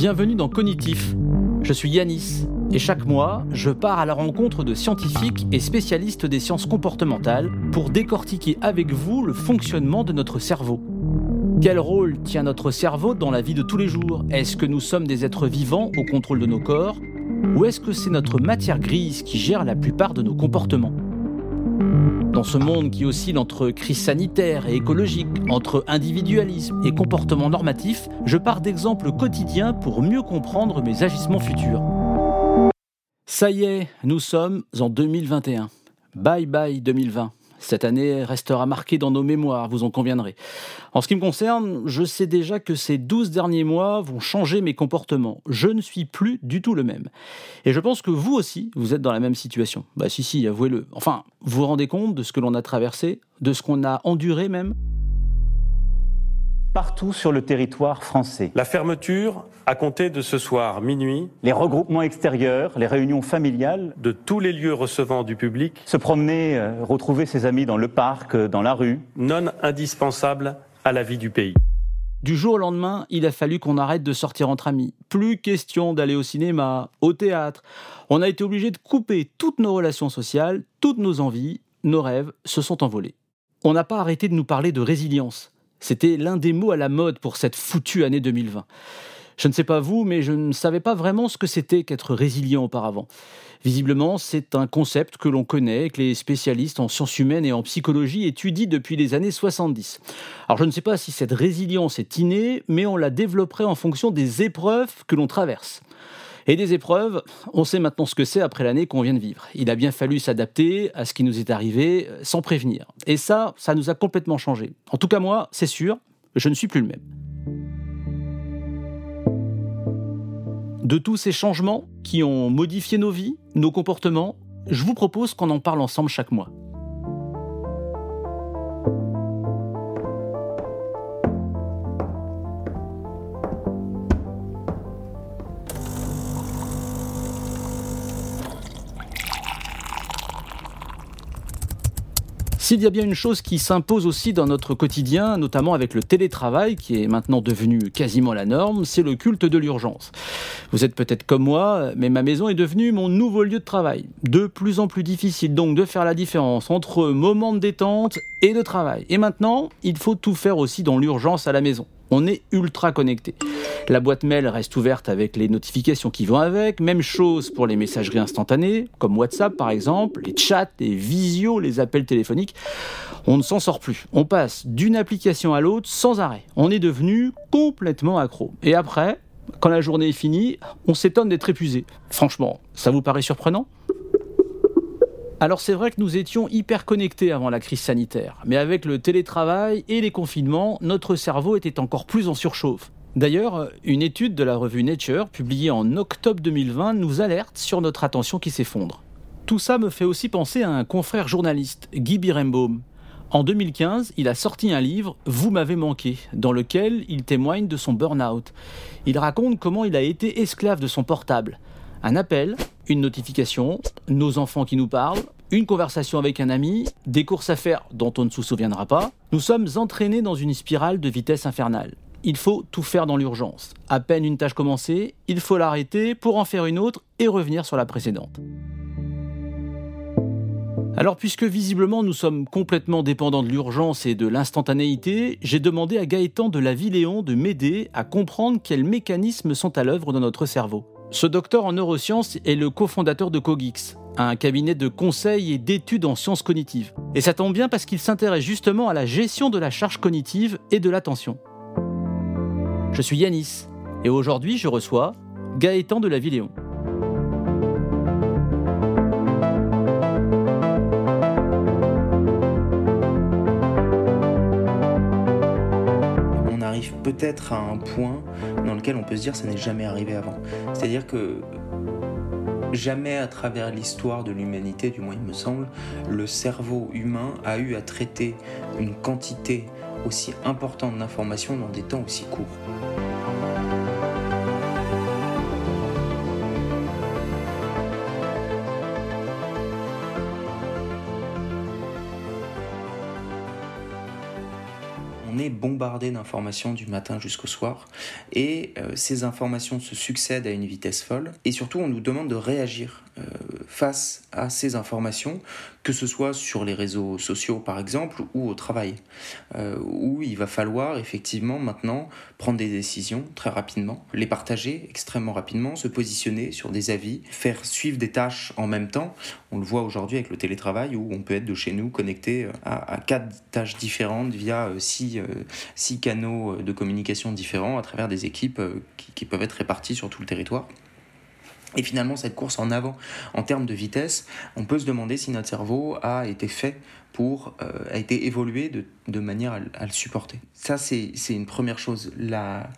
Bienvenue dans Cognitif. Je suis Yanis et chaque mois, je pars à la rencontre de scientifiques et spécialistes des sciences comportementales pour décortiquer avec vous le fonctionnement de notre cerveau. Quel rôle tient notre cerveau dans la vie de tous les jours? Est-ce que nous sommes des êtres vivants au contrôle de nos corps? Ou est-ce que c'est notre matière grise qui gère la plupart de nos comportements? Dans ce monde qui oscille entre crise sanitaire et écologique, entre individualisme et comportement normatif, je pars d'exemples quotidiens pour mieux comprendre mes agissements futurs. Ça y est, nous sommes en 2021. Bye bye 2020. Cette année restera marquée dans nos mémoires, vous en conviendrez. En ce qui me concerne, je sais déjà que ces 12 derniers mois vont changer mes comportements. Je ne suis plus du tout le même. Et je pense que vous aussi, vous êtes dans la même situation. Bah si, si, avouez-le. Enfin, vous vous rendez compte de ce que l'on a traversé, de ce qu'on a enduré même? Partout sur le territoire français. La fermeture, à compter de ce soir minuit, les regroupements extérieurs, les réunions familiales, de tous les lieux recevant du public, se promener, euh, retrouver ses amis dans le parc, euh, dans la rue, non indispensable à la vie du pays. Du jour au lendemain, il a fallu qu'on arrête de sortir entre amis. Plus question d'aller au cinéma, au théâtre. On a été obligé de couper toutes nos relations sociales, toutes nos envies, nos rêves se sont envolés. On n'a pas arrêté de nous parler de résilience. C'était l'un des mots à la mode pour cette foutue année 2020. Je ne sais pas vous, mais je ne savais pas vraiment ce que c'était qu'être résilient auparavant. Visiblement, c'est un concept que l'on connaît, que les spécialistes en sciences humaines et en psychologie étudient depuis les années 70. Alors je ne sais pas si cette résilience est innée, mais on la développerait en fonction des épreuves que l'on traverse. Et des épreuves, on sait maintenant ce que c'est après l'année qu'on vient de vivre. Il a bien fallu s'adapter à ce qui nous est arrivé euh, sans prévenir. Et ça, ça nous a complètement changé. En tout cas moi, c'est sûr, je ne suis plus le même. De tous ces changements qui ont modifié nos vies, nos comportements, je vous propose qu'on en parle ensemble chaque mois. S'il y a bien une chose qui s'impose aussi dans notre quotidien, notamment avec le télétravail qui est maintenant devenu quasiment la norme, c'est le culte de l'urgence. Vous êtes peut-être comme moi, mais ma maison est devenue mon nouveau lieu de travail. De plus en plus difficile donc de faire la différence entre moment de détente et de travail. Et maintenant, il faut tout faire aussi dans l'urgence à la maison. On est ultra connecté. La boîte mail reste ouverte avec les notifications qui vont avec. Même chose pour les messageries instantanées, comme WhatsApp par exemple, les chats, les visios, les appels téléphoniques. On ne s'en sort plus. On passe d'une application à l'autre sans arrêt. On est devenu complètement accro. Et après, quand la journée est finie, on s'étonne d'être épuisé. Franchement, ça vous paraît surprenant? Alors c'est vrai que nous étions hyper connectés avant la crise sanitaire, mais avec le télétravail et les confinements, notre cerveau était encore plus en surchauffe. D'ailleurs, une étude de la revue Nature, publiée en octobre 2020, nous alerte sur notre attention qui s'effondre. Tout ça me fait aussi penser à un confrère journaliste, Guy Birembaum. En 2015, il a sorti un livre, Vous m'avez manqué, dans lequel il témoigne de son burn-out. Il raconte comment il a été esclave de son portable. Un appel, une notification, nos enfants qui nous parlent, une conversation avec un ami, des courses à faire dont on ne se souviendra pas. Nous sommes entraînés dans une spirale de vitesse infernale. Il faut tout faire dans l'urgence. À peine une tâche commencée, il faut l'arrêter pour en faire une autre et revenir sur la précédente. Alors puisque visiblement nous sommes complètement dépendants de l'urgence et de l'instantanéité, j'ai demandé à Gaëtan de la Villéon de m'aider à comprendre quels mécanismes sont à l'œuvre dans notre cerveau. Ce docteur en neurosciences est le cofondateur de Cogix, un cabinet de conseil et d'études en sciences cognitives. Et ça tombe bien parce qu'il s'intéresse justement à la gestion de la charge cognitive et de l'attention. Je suis Yanis, et aujourd'hui je reçois Gaëtan de la Villéon. Peut-être à un point dans lequel on peut se dire ça n'est jamais arrivé avant. C'est-à-dire que jamais à travers l'histoire de l'humanité, du moins il me semble, le cerveau humain a eu à traiter une quantité aussi importante d'informations dans des temps aussi courts. Bombardé d'informations du matin jusqu'au soir. Et euh, ces informations se succèdent à une vitesse folle. Et surtout on nous demande de réagir face à ces informations, que ce soit sur les réseaux sociaux par exemple ou au travail, euh, où il va falloir effectivement maintenant prendre des décisions très rapidement, les partager extrêmement rapidement, se positionner sur des avis, faire suivre des tâches en même temps. On le voit aujourd'hui avec le télétravail où on peut être de chez nous connecté à, quatre tâches différentes via euh, six, six, canaux de communication différents à travers des équipes qui, qui peuvent être réparties sur tout le territoire. Et finalement, cette course en avant, en termes de vitesse, on peut se demander si notre cerveau a été fait pour, euh, a été évolué de, de manière à, le supporter. Ça, c'est une première chose. La,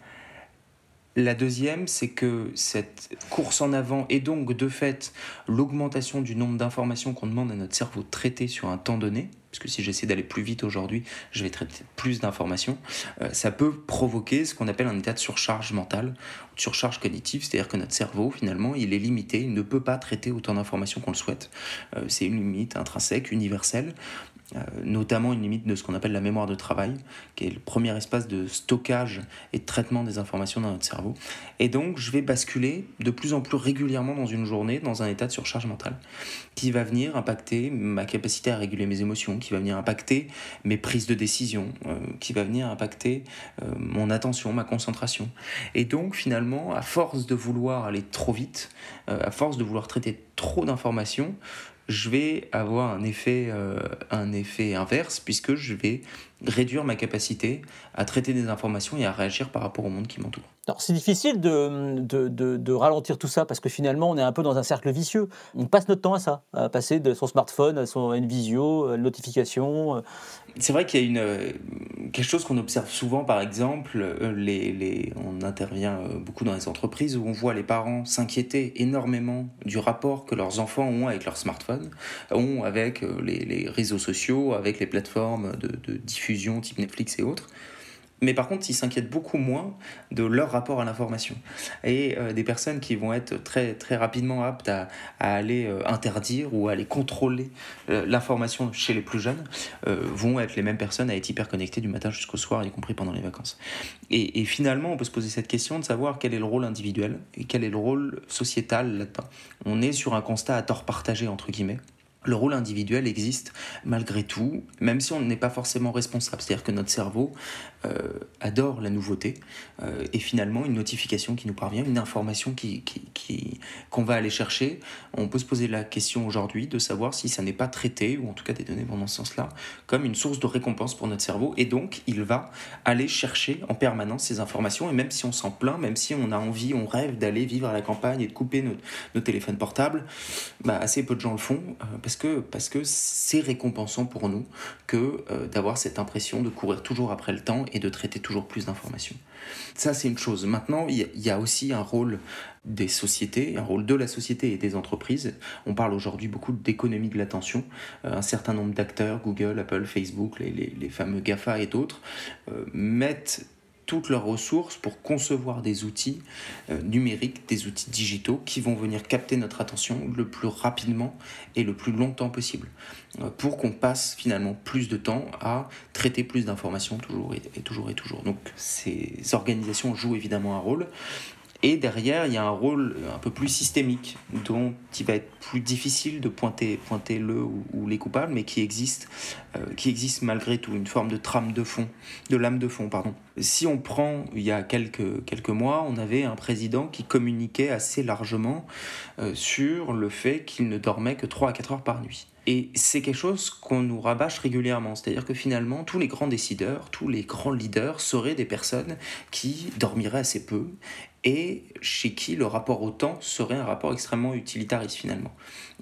la deuxième, c'est que cette course en avant et donc de fait l'augmentation du nombre d'informations qu'on demande à notre cerveau de traiter sur un temps donné, parce que si j'essaie d'aller plus vite aujourd'hui, je vais traiter plus d'informations, euh, ça peut provoquer ce qu'on appelle un état de surcharge mentale, de surcharge cognitive, c'est-à-dire que notre cerveau, finalement, il est limité, il ne peut pas traiter autant d'informations qu'on le souhaite. Euh, c'est une limite intrinsèque, universelle. Euh, notamment une limite de ce qu'on appelle la mémoire de travail, qui est le premier espace de stockage et de traitement des informations dans notre cerveau. Et donc, je vais basculer de plus en plus régulièrement dans une journée dans un état de surcharge mentale, qui va venir impacter ma capacité à réguler mes émotions, qui va venir impacter mes prises de décision, euh, qui va venir impacter euh, mon attention, ma concentration. Et donc, finalement, à force de vouloir aller trop vite, à force de vouloir traiter trop d'informations, je vais avoir un effet, euh, un effet inverse puisque je vais réduire ma capacité à traiter des informations et à réagir par rapport au monde qui m'entoure. Alors c'est difficile de, de, de, ralentir tout ça parce que finalement on est un peu dans un cercle vicieux. On passe notre temps à ça, à passer de son smartphone à son une visio, à une notification. Euh. C'est vrai qu'il y a une, euh, quelque chose qu'on observe souvent par exemple, euh, les, les, on intervient beaucoup dans les entreprises où on voit les parents s'inquiéter énormément du rapport que leurs enfants ont avec leur smartphone, ont avec les, les réseaux sociaux, avec les plateformes de, de type Netflix et autres. Mais par contre, ils s'inquiètent beaucoup moins de leur rapport à l'information. Et euh, des personnes qui vont être très, très rapidement aptes à, aller euh, interdire ou à aller contrôler euh, l'information chez les plus jeunes vont être les mêmes personnes à être hyper connectées du matin jusqu'au soir, y compris pendant les vacances. Et, et, finalement, on peut se poser cette question de savoir quel est le rôle individuel et quel est le rôle sociétal là-dedans. On est sur un constat à tort partagé, entre guillemets le rôle individuel existe malgré tout, même si on n'est pas forcément responsable. C'est-à-dire que notre cerveau adore la nouveauté euh, et finalement une notification qui nous parvient, une information qui, qui, qu'on va aller chercher, on peut se poser la question aujourd'hui de savoir si ça n'est pas traité, ou en tout cas des données vont dans ce sens-là, comme une source de récompense pour notre cerveau et donc il va aller chercher en permanence ces informations et même si on s'en plaint, même si on a envie, on rêve d'aller vivre à la campagne et de couper nos, nos téléphones portables, bah, assez peu de gens le font euh, parce que parce que c'est récompensant pour nous que d'avoir cette impression de courir toujours après le temps et de traiter toujours plus d'informations. Ça, c'est une chose. Maintenant, il y, a aussi un rôle des sociétés, un rôle de la société et des entreprises. On parle aujourd'hui beaucoup d'économie de l'attention. Euh, un certain nombre d'acteurs, Google, Apple, Facebook, les, fameux GAFA et d'autres, euh, mettent toutes leurs ressources pour concevoir des outils euh, numériques, des outils digitaux qui vont venir capter notre attention le plus rapidement et le plus longtemps possible, euh, pour qu'on passe finalement plus de temps à traiter plus d'informations toujours et, toujours et toujours. Donc ces organisations jouent évidemment un rôle. Et derrière, il y a un rôle un peu plus systémique, dont il va être plus difficile de pointer, pointer le ou, les coupables, mais qui existe, euh, qui existe malgré tout, une forme de trame de fond, de lame de fond, pardon. Si on prend, il y a quelques, quelques mois, on avait un président qui communiquait assez largement euh, sur le fait qu'il ne dormait que 3 à 4 heures par nuit. Et c'est quelque chose qu'on nous rabâche régulièrement, c'est-à-dire que finalement, tous les grands décideurs, tous les grands leaders seraient des personnes qui dormiraient assez peu et chez qui le rapport au temps serait un rapport extrêmement utilitariste finalement.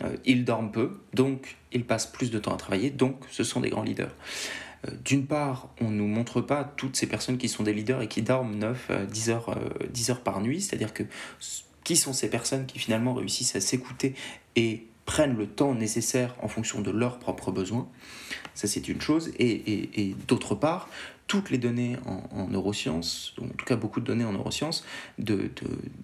Euh, ils dorment peu, donc ils passent plus de temps à travailler, donc ce sont des grands leaders. Euh, d'une part, on ne nous montre pas toutes ces personnes qui sont des leaders et qui dorment 9, 10 heures, 10 heures par nuit, c'est-à-dire que qui sont ces personnes qui finalement réussissent à s'écouter et prennent le temps nécessaire en fonction de leurs propres besoins. Ça, c'est une chose. Et, et, et d'autre part, toutes les données en, neurosciences, en tout cas beaucoup de données en neurosciences, de,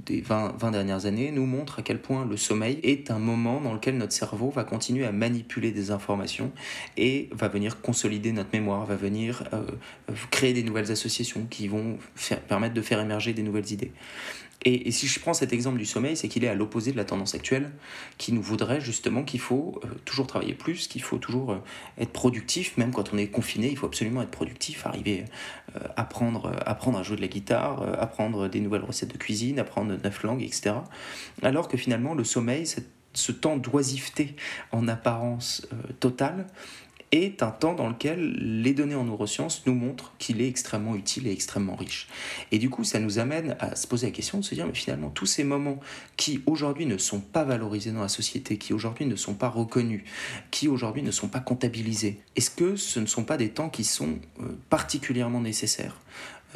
des 20, 20, dernières années, nous montrent à quel point le sommeil est un moment dans lequel notre cerveau va continuer à manipuler des informations et va venir consolider notre mémoire, va venir euh, créer des nouvelles associations qui vont permettre de faire émerger des nouvelles idées. Et, si je prends cet exemple du sommeil, c'est qu'il est à l'opposé de la tendance actuelle, qui nous voudrait justement qu'il faut euh, toujours travailler plus, qu'il faut toujours euh, être productif, même quand on est confiné, il faut absolument être productif, arriver à euh, apprendre, apprendre à jouer de la guitare, apprendre des nouvelles recettes de cuisine, apprendre neuf langues, etc. Alors que finalement, le sommeil, ce temps d'oisiveté en apparence totale, est un temps dans lequel les données en neurosciences nous montrent qu'il est extrêmement utile et extrêmement riche. Et du coup, ça nous amène à se poser la question de se dire, mais finalement, tous ces moments qui aujourd'hui ne sont pas valorisés dans la société, qui aujourd'hui ne sont pas reconnus, qui aujourd'hui ne sont pas comptabilisés, est-ce que ce ne sont pas des temps qui sont euh, particulièrement nécessaires?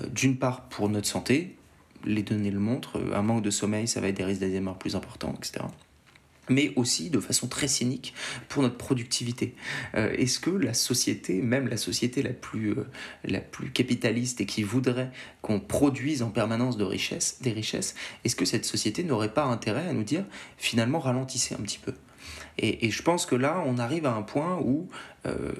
Euh, D'une part pour notre santé, les données le montrent, un manque de sommeil, ça va être des risques d'Alzheimer plus importants, etc mais aussi de façon très cynique pour notre productivité. Euh, est-ce que la société, même la société la plus, euh, la plus capitaliste et qui voudrait qu'on produise en permanence des richesses, est-ce que cette société n'aurait pas intérêt à nous dire finalement ralentissez un petit peu? Et, je pense que là, on arrive à un point où euh,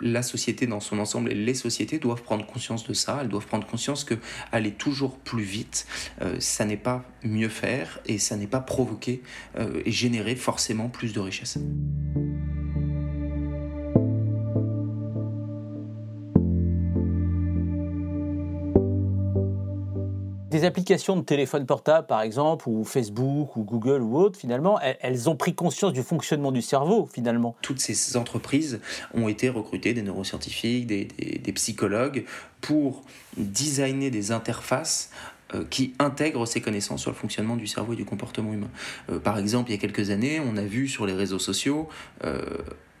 la société dans son ensemble et les sociétés doivent prendre conscience de ça. Elles doivent prendre conscience que aller toujours plus vite, euh, ça n'est pas mieux faire et ça n'est pas provoquer euh, et générer forcément plus de richesse. Applications de téléphone portable, par exemple, ou Facebook, ou Google, ou autres, finalement, elles ont pris conscience du fonctionnement du cerveau, finalement. Toutes ces entreprises ont été recrutées, des neuroscientifiques, des, psychologues, pour designer des interfaces euh, qui intègrent ces connaissances sur le fonctionnement du cerveau et du comportement humain. Euh, par exemple, il y a quelques années, on a vu sur les réseaux sociaux euh,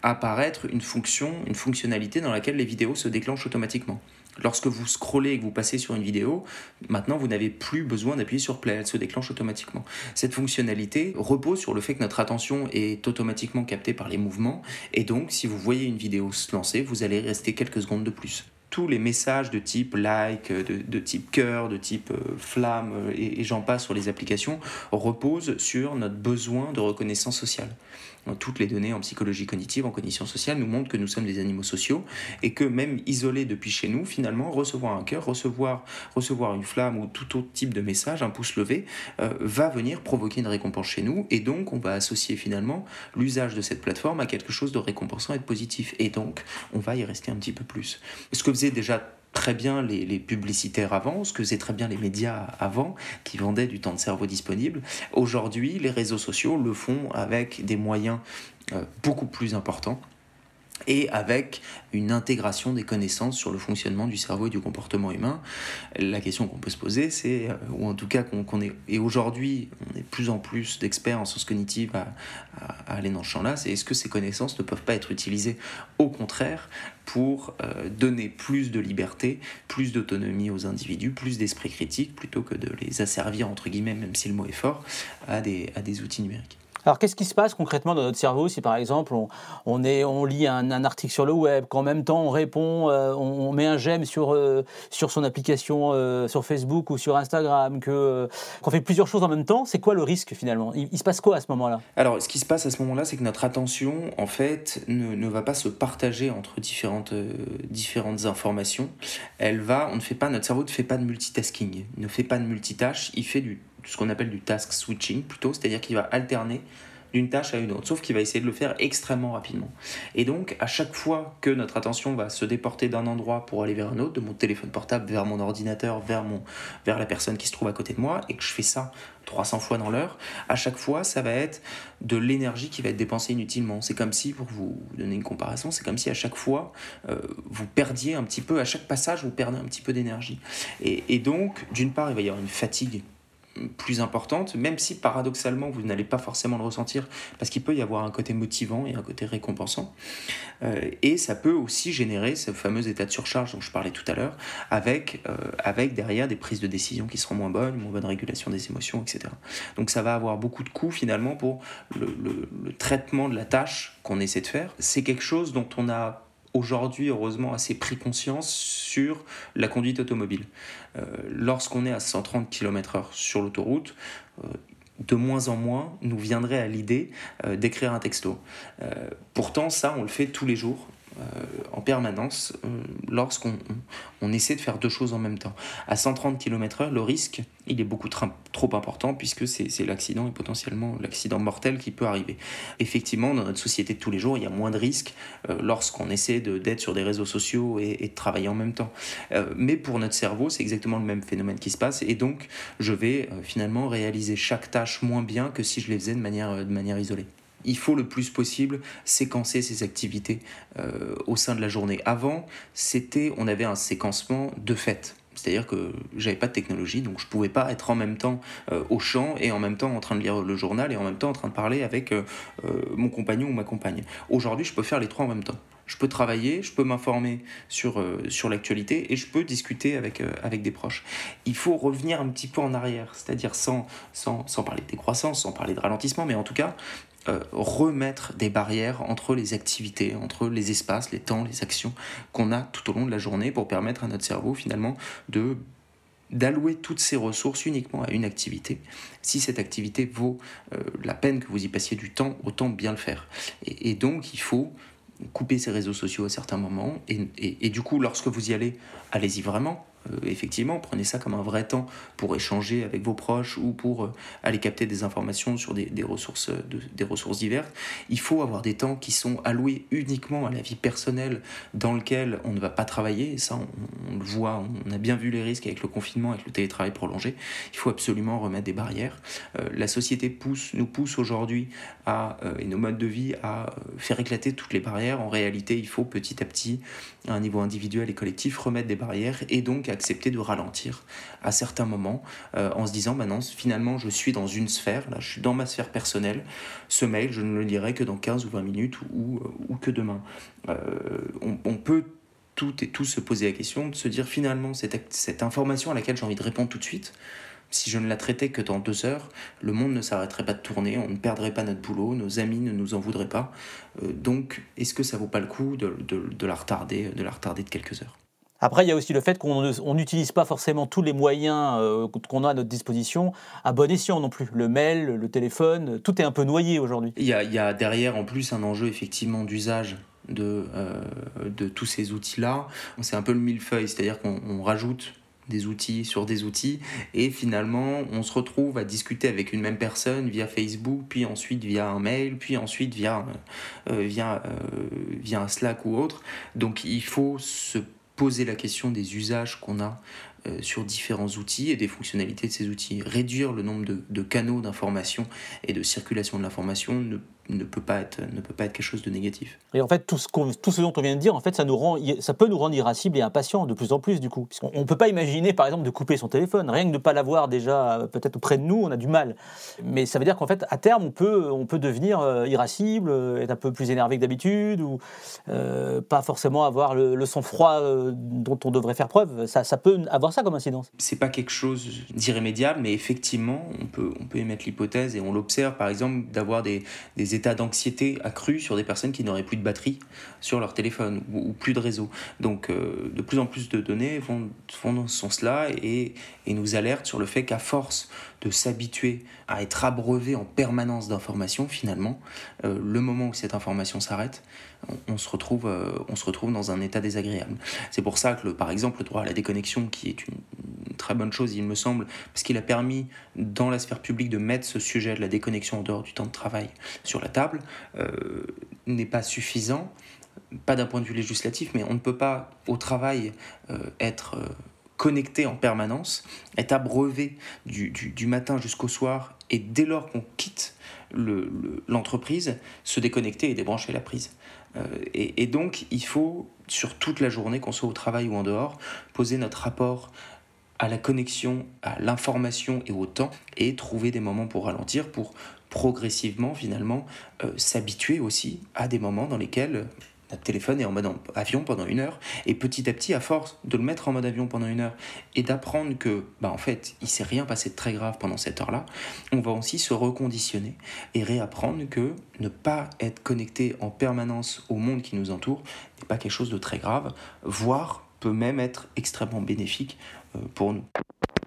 apparaître une fonction, une fonctionnalité dans laquelle les vidéos se déclenchent automatiquement. Lorsque vous scrollez et que vous passez sur une vidéo, maintenant vous n'avez plus besoin d'appuyer sur play, elle se déclenche automatiquement. Cette fonctionnalité repose sur le fait que notre attention est automatiquement captée par les mouvements. Et donc si vous voyez une vidéo se lancer, vous allez rester quelques secondes de plus. Tous les messages de type like, de, type cœur, de type euh, flamme euh, et j'en passe sur les applications reposent sur notre besoin de reconnaissance sociale toutes les données en psychologie cognitive, en cognition sociale, nous montrent que nous sommes des animaux sociaux et que même isolés depuis chez nous, finalement, recevoir un cœur, recevoir, recevoir une flamme ou tout autre type de message, un pouce levé, euh, va venir provoquer une récompense chez nous et donc on va associer finalement l'usage de cette plateforme à quelque chose de récompensant et de positif et donc on va y rester un petit peu plus. Ce que faisait déjà très bien les, publicitaires avant, ce que faisaient très bien les médias avant, qui vendaient du temps de cerveau disponible. Aujourd'hui, les réseaux sociaux le font avec des moyens euh, beaucoup plus importants et avec une intégration des connaissances sur le fonctionnement du cerveau et du comportement humain. La question qu'on peut se poser, c'est, euh, ou en tout cas qu'on est, et aujourd'hui on est de plus en plus d'experts en sciences cognitives à, aller dans ce champ-là, c'est est-ce que ces connaissances ne peuvent pas être utilisées au contraire pour euh, donner plus de liberté, plus d'autonomie aux individus, plus d'esprit critique, plutôt que de les asservir, entre guillemets, même si le mot est fort, à des, à des outils numériques? Alors, qu'est-ce qui se passe concrètement dans notre cerveau si, par exemple, on, lit un, article sur le web, qu'en même temps on répond, euh, on, met un j'aime sur, euh, sur son application euh, sur Facebook ou sur Instagram, qu'on fait plusieurs choses en même temps C'est quoi le risque finalement? Il, se passe quoi à ce moment-là? Alors, ce qui se passe à ce moment-là, c'est que notre attention, en fait, ne, ne va pas se partager entre différentes, différentes informations. Elle va, on ne fait pas, notre cerveau ne fait pas de multitasking, ne fait pas de multitâche, il fait du ce qu'on appelle du task switching plutôt, c'est-à-dire qu'il va alterner d'une tâche à une autre, sauf qu'il va essayer de le faire extrêmement rapidement. Et donc, à chaque fois que notre attention va se déporter d'un endroit pour aller vers un autre, de mon téléphone portable vers mon ordinateur, vers, mon, vers la personne qui se trouve à côté de moi, et que je fais ça 300 fois dans l'heure, à chaque fois, ça va être de l'énergie qui va être dépensée inutilement. C'est comme si, pour vous donner une comparaison, c'est comme si à chaque fois, euh, vous perdiez un petit peu, à chaque passage, vous perdez un petit peu d'énergie. Et, et donc, d'une part, il va y avoir une fatigue plus importante, même si paradoxalement vous n'allez pas forcément le ressentir, parce qu'il peut y avoir un côté motivant et un côté récompensant. Euh, et ça peut aussi générer ce fameux état de surcharge dont je parlais tout à l'heure, avec, euh, avec derrière des prises de décision qui seront moins bonnes, moins bonne régulation des émotions, etc. Donc ça va avoir beaucoup de coûts finalement pour le, le traitement de la tâche qu'on essaie de faire. C'est quelque chose dont on a aujourd'hui, heureusement, assez pris conscience sur la conduite automobile. Euh, lorsqu'on est à 130 km/h sur l'autoroute, euh, de moins en moins nous viendrait à l'idée euh, d'écrire un texto. pourtant, ça, on le fait tous les jours en permanence euh, lorsqu'on on, essaie de faire deux choses en même temps. À 130 km/h, le risque, il est beaucoup trop important puisque c'est l'accident et potentiellement l'accident mortel qui peut arriver. Effectivement, dans notre société de tous les jours, il y a moins de risques euh, lorsqu'on essaie d'être sur des réseaux sociaux et, de travailler en même temps. mais pour notre cerveau, c'est exactement le même phénomène qui se passe et donc je vais finalement réaliser chaque tâche moins bien que si je les faisais de manière, de manière isolée il faut le plus possible séquencer ces activités euh, au sein de la journée. Avant, c'était, on avait un séquencement de fait. C'est-à-dire que j'avais pas de technologie, donc je pouvais pas être en même temps euh, au champ et en même temps en train de lire le journal et en même temps en train de parler avec euh, mon compagnon ou ma compagne. Aujourd'hui, je peux faire les trois en même temps. Je peux travailler, je peux m'informer sur, sur l'actualité et je peux discuter avec, avec des proches. Il faut revenir un petit peu en arrière, c'est-à-dire sans, sans, sans parler de décroissance, sans parler de ralentissement, mais en tout cas euh, remettre des barrières entre les activités, entre les espaces, les temps, les actions qu'on a tout au long de la journée pour permettre à notre cerveau finalement de d'allouer toutes ses ressources uniquement à une activité. Si cette activité vaut euh, la peine que vous y passiez du temps, autant bien le faire. Et, donc il faut couper ses réseaux sociaux à certains moments. et du coup, lorsque vous y allez, allez-y vraiment. Euh, effectivement, prenez ça comme un vrai temps pour échanger avec vos proches ou pour euh, aller capter des informations sur des, ressources, des ressources diverses. Il faut avoir des temps qui sont alloués uniquement à la vie personnelle dans lequel on ne va pas travailler. Ça, on, le voit, on a bien vu les risques avec le confinement, avec le télétravail prolongé. Il faut absolument remettre des barrières. Euh, la société pousse, nous pousse aujourd'hui à, et nos modes de vie à faire éclater toutes les barrières. En réalité, il faut petit à petit, à un niveau individuel et collectif, remettre des barrières et donc accepter de ralentir à certains moments euh, en se disant maintenant finalement je suis dans une sphère, là je suis dans ma sphère personnelle, ce mail je ne le lirai que dans 15 ou 20 minutes ou, ou que demain. Euh, on, peut tout et tout se poser la question de se dire finalement cette, cette information à laquelle j'ai envie de répondre tout de suite, si je ne la traitais que dans deux heures, le monde ne s'arrêterait pas de tourner, on ne perdrait pas notre boulot, nos amis ne nous en voudraient pas. Euh, donc, est-ce que ça vaut pas le coup de, de, la retarder, de la retarder de quelques heures? Après, il y a aussi le fait qu'on n'utilise pas forcément tous les moyens euh, qu'on a à notre disposition à bon escient non plus. Le mail, le téléphone, tout est un peu noyé aujourd'hui. Il y a, derrière en plus un enjeu effectivement d'usage de, euh, de tous ces outils-là. C'est un peu le millefeuille, c'est-à-dire qu'on rajoute des outils sur des outils et finalement on se retrouve à discuter avec une même personne via Facebook puis ensuite via un mail puis ensuite via, euh, via, via un Slack ou autre donc il faut se poser la question des usages qu'on a euh, sur différents outils et des fonctionnalités de ces outils. Réduire le nombre de, canaux d'information et de circulation de l'information ne ne peut pas être ne peut pas être quelque chose de négatif. Et en fait tout ce, tout ce dont on vient de dire en fait ça nous rend ça peut nous rendre irascibles et impatients de plus en plus du coup puisqu'on ne peut pas imaginer par exemple de couper son téléphone rien que de ne pas l'avoir déjà euh, peut-être auprès de nous on a du mal mais ça veut dire qu'en fait à terme on peut on peut devenir euh, irascible euh, être un peu plus énervé que d'habitude ou pas forcément avoir le, sang-froid dont on devrait faire preuve ça, ça peut avoir ça comme incidence. C'est pas quelque chose d'irrémédiable mais effectivement on peut on peut émettre l'hypothèse et on l'observe par exemple d'avoir des, des d'anxiété accrus sur des personnes qui n'auraient plus de batterie sur leur téléphone ou, plus de réseau. Donc euh, de plus en plus de données vont, dans ce sens-là et, nous alertent sur le fait qu'à force de s'habituer à être abreuvé en permanence d'informations, finalement, euh, le moment où cette information s'arrête, on, se retrouve, euh, on se retrouve dans un état désagréable. C'est pour ça que, par exemple, le droit à la déconnexion, qui est une, très bonne chose, il me semble, parce qu'il a permis dans la sphère publique de mettre ce sujet de la déconnexion en dehors du temps de travail sur la table, euh, n'est pas suffisant, pas d'un point de vue législatif, mais on ne peut pas au travail être connecté en permanence, être abreuvé du, du, matin jusqu'au soir et dès lors qu'on quitte l'entreprise, le, se déconnecter et débrancher la prise. Euh, et, et, donc, il faut, sur toute la journée, qu'on soit au travail ou en dehors, poser notre rapport à la connexion, à l'information et au temps, et trouver des moments pour ralentir, pour progressivement, finalement, euh, s'habituer aussi à des moments dans lesquels téléphone est en mode avion pendant une heure, et petit à petit, à force de le mettre en mode avion pendant une heure, et d'apprendre que, bah, en fait, il s'est rien passé de très grave pendant cette heure-là, on va aussi se reconditionner et réapprendre que ne pas être connecté en permanence au monde qui nous entoure n'est pas quelque chose de très grave, voire peut même être extrêmement bénéfique euh, pour nous.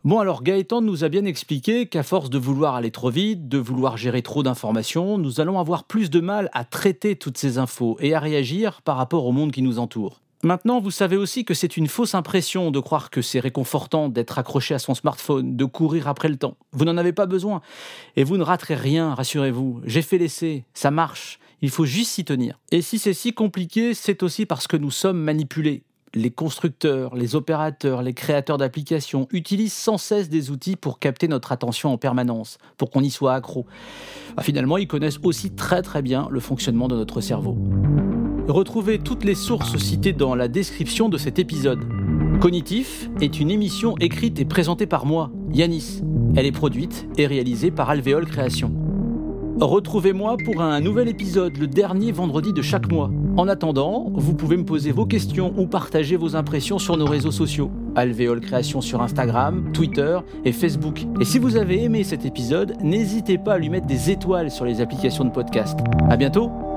Bon alors Gaëtan nous a bien expliqué qu'à force de vouloir aller trop vite, de vouloir gérer trop d'informations, nous allons avoir plus de mal à traiter toutes ces infos et à réagir par rapport au monde qui nous entoure. Maintenant, vous savez aussi que c'est une fausse impression de croire que c'est réconfortant d'être accroché à son smartphone, de courir après le temps. Vous n'en avez pas besoin. Et vous ne raterez rien, rassurez-vous. J'ai fait l'essai, ça marche. Il faut juste s'y tenir. Et si c'est si compliqué, c'est aussi parce que nous sommes manipulés les constructeurs, les opérateurs, les créateurs d'applications utilisent sans cesse des outils pour capter notre attention en permanence, pour qu'on y soit accro. Bah, finalement, ils connaissent aussi très très bien le fonctionnement de notre cerveau. Retrouvez toutes les sources citées dans la description de cet épisode. Cognitif est une émission écrite et présentée par moi, Yanis. Elle est produite et réalisée par Alvéole Création. Retrouvez-moi pour un nouvel épisode le dernier vendredi de chaque mois. En attendant, vous pouvez me poser vos questions ou partager vos impressions sur nos réseaux sociaux. Alvéole Création sur Instagram, Twitter et Facebook. Et si vous avez aimé cet épisode, n'hésitez pas à lui mettre des étoiles sur les applications de podcast. À bientôt!